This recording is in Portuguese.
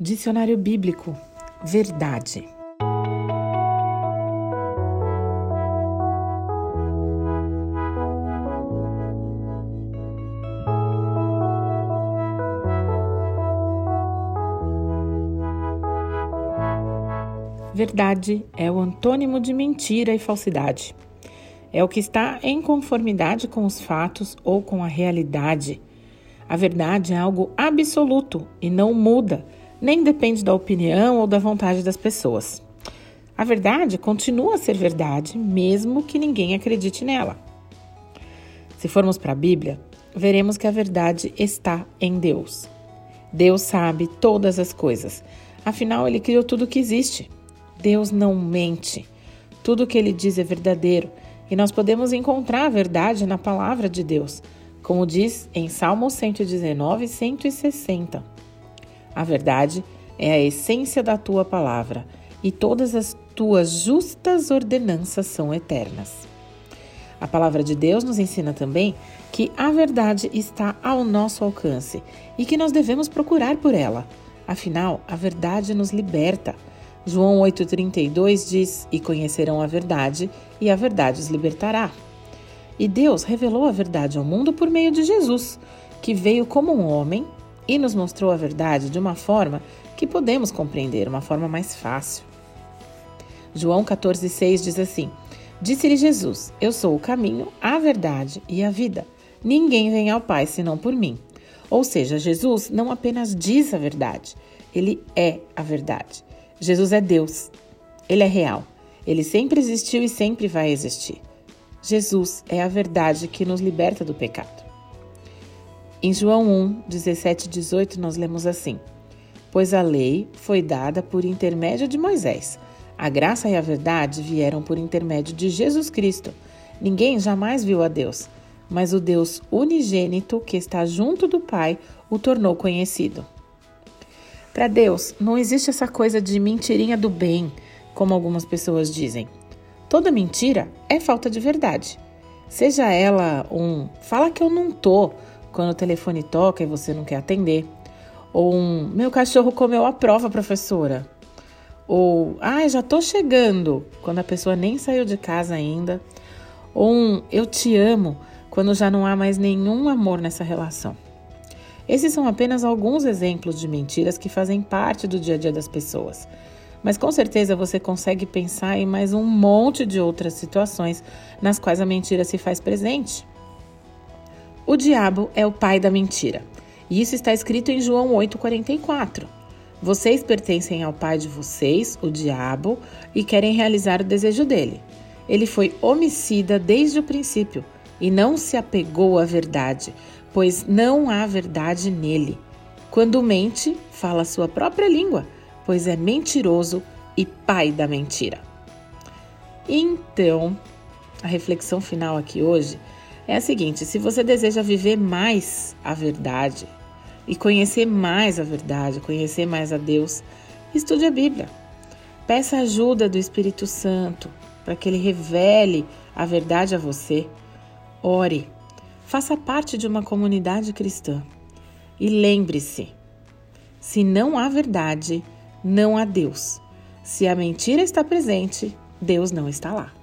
Dicionário Bíblico Verdade. Verdade é o antônimo de mentira e falsidade. É o que está em conformidade com os fatos ou com a realidade. A verdade é algo absoluto e não muda nem depende da opinião ou da vontade das pessoas. A verdade continua a ser verdade, mesmo que ninguém acredite nela. Se formos para a Bíblia, veremos que a verdade está em Deus. Deus sabe todas as coisas, afinal, Ele criou tudo que existe. Deus não mente. Tudo que Ele diz é verdadeiro e nós podemos encontrar a verdade na palavra de Deus, como diz em Salmo 119, 160. A verdade é a essência da tua palavra, e todas as tuas justas ordenanças são eternas. A palavra de Deus nos ensina também que a verdade está ao nosso alcance e que nós devemos procurar por ela. Afinal, a verdade nos liberta. João 8,32 diz: E conhecerão a verdade, e a verdade os libertará. E Deus revelou a verdade ao mundo por meio de Jesus, que veio como um homem e nos mostrou a verdade de uma forma que podemos compreender, uma forma mais fácil. João 14,6 diz assim: Disse-lhe Jesus: Eu sou o caminho, a verdade e a vida. Ninguém vem ao Pai senão por mim. Ou seja, Jesus não apenas diz a verdade, ele é a verdade. Jesus é Deus, ele é real, ele sempre existiu e sempre vai existir. Jesus é a verdade que nos liberta do pecado. Em João 1, 17 e 18, nós lemos assim: Pois a lei foi dada por intermédio de Moisés. A graça e a verdade vieram por intermédio de Jesus Cristo. Ninguém jamais viu a Deus, mas o Deus unigênito que está junto do Pai o tornou conhecido. Para Deus, não existe essa coisa de mentirinha do bem, como algumas pessoas dizem. Toda mentira é falta de verdade. Seja ela um fala que eu não tô, quando o telefone toca e você não quer atender. Ou um meu cachorro comeu a prova, professora. Ou ah, já tô chegando, quando a pessoa nem saiu de casa ainda. Ou um eu te amo, quando já não há mais nenhum amor nessa relação. Esses são apenas alguns exemplos de mentiras que fazem parte do dia a dia das pessoas. Mas com certeza você consegue pensar em mais um monte de outras situações nas quais a mentira se faz presente. O diabo é o pai da mentira. E isso está escrito em João 8,44. Vocês pertencem ao pai de vocês, o diabo, e querem realizar o desejo dele. Ele foi homicida desde o princípio e não se apegou à verdade, pois não há verdade nele. Quando mente, fala sua própria língua, pois é mentiroso e pai da mentira. Então, a reflexão final aqui hoje é a seguinte: se você deseja viver mais a verdade e conhecer mais a verdade, conhecer mais a Deus, estude a Bíblia. Peça ajuda do Espírito Santo para que ele revele a verdade a você. Ore. Faça parte de uma comunidade cristã. E lembre-se: se não há verdade, não há Deus. Se a mentira está presente, Deus não está lá.